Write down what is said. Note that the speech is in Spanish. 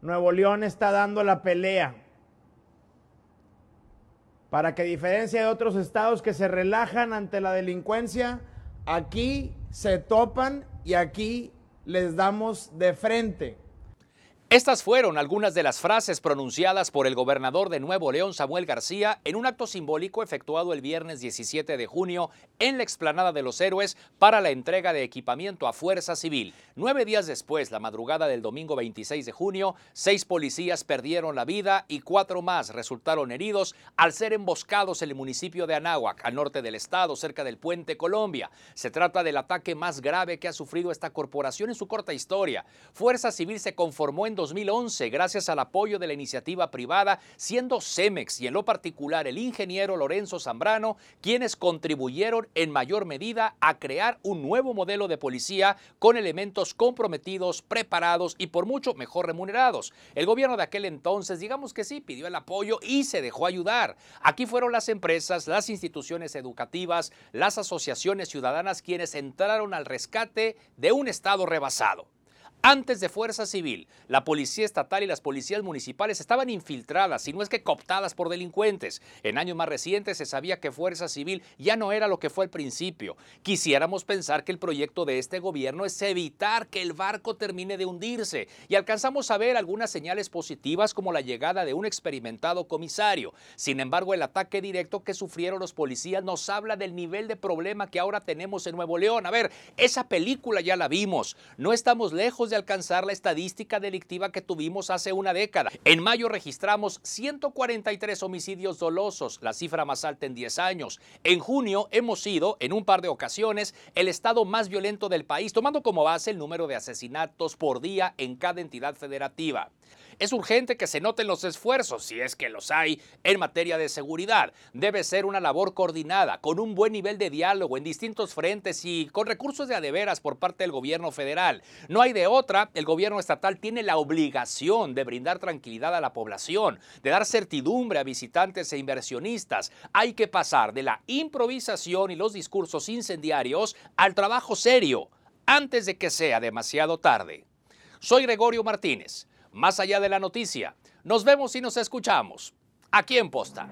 Nuevo León está dando la pelea para que a diferencia de otros estados que se relajan ante la delincuencia, aquí se topan y aquí les damos de frente. Estas fueron algunas de las frases pronunciadas por el gobernador de Nuevo León, Samuel García, en un acto simbólico efectuado el viernes 17 de junio en la explanada de los héroes para la entrega de equipamiento a Fuerza Civil. Nueve días después, la madrugada del domingo 26 de junio, seis policías perdieron la vida y cuatro más resultaron heridos al ser emboscados en el municipio de Anáhuac, al norte del estado, cerca del puente Colombia. Se trata del ataque más grave que ha sufrido esta corporación en su corta historia. Fuerza Civil se conformó en 2011 gracias al apoyo de la iniciativa privada, siendo Cemex y en lo particular el ingeniero Lorenzo Zambrano quienes contribuyeron en mayor medida a crear un nuevo modelo de policía con elementos comprometidos, preparados y por mucho mejor remunerados. El gobierno de aquel entonces, digamos que sí, pidió el apoyo y se dejó ayudar. Aquí fueron las empresas, las instituciones educativas, las asociaciones ciudadanas quienes entraron al rescate de un Estado rebasado. Antes de Fuerza Civil, la Policía Estatal y las policías municipales estaban infiltradas, si no es que cooptadas por delincuentes. En años más recientes se sabía que Fuerza Civil ya no era lo que fue al principio. Quisiéramos pensar que el proyecto de este gobierno es evitar que el barco termine de hundirse y alcanzamos a ver algunas señales positivas como la llegada de un experimentado comisario. Sin embargo, el ataque directo que sufrieron los policías nos habla del nivel de problema que ahora tenemos en Nuevo León. A ver, esa película ya la vimos. No estamos lejos de alcanzar la estadística delictiva que tuvimos hace una década. En mayo registramos 143 homicidios dolosos, la cifra más alta en 10 años. En junio hemos sido, en un par de ocasiones, el estado más violento del país, tomando como base el número de asesinatos por día en cada entidad federativa. Es urgente que se noten los esfuerzos, si es que los hay, en materia de seguridad. Debe ser una labor coordinada, con un buen nivel de diálogo en distintos frentes y con recursos de adeveras por parte del gobierno federal. No hay de otra, el gobierno estatal tiene la obligación de brindar tranquilidad a la población, de dar certidumbre a visitantes e inversionistas. Hay que pasar de la improvisación y los discursos incendiarios al trabajo serio, antes de que sea demasiado tarde. Soy Gregorio Martínez más allá de la noticia. Nos vemos y nos escuchamos aquí en Posta.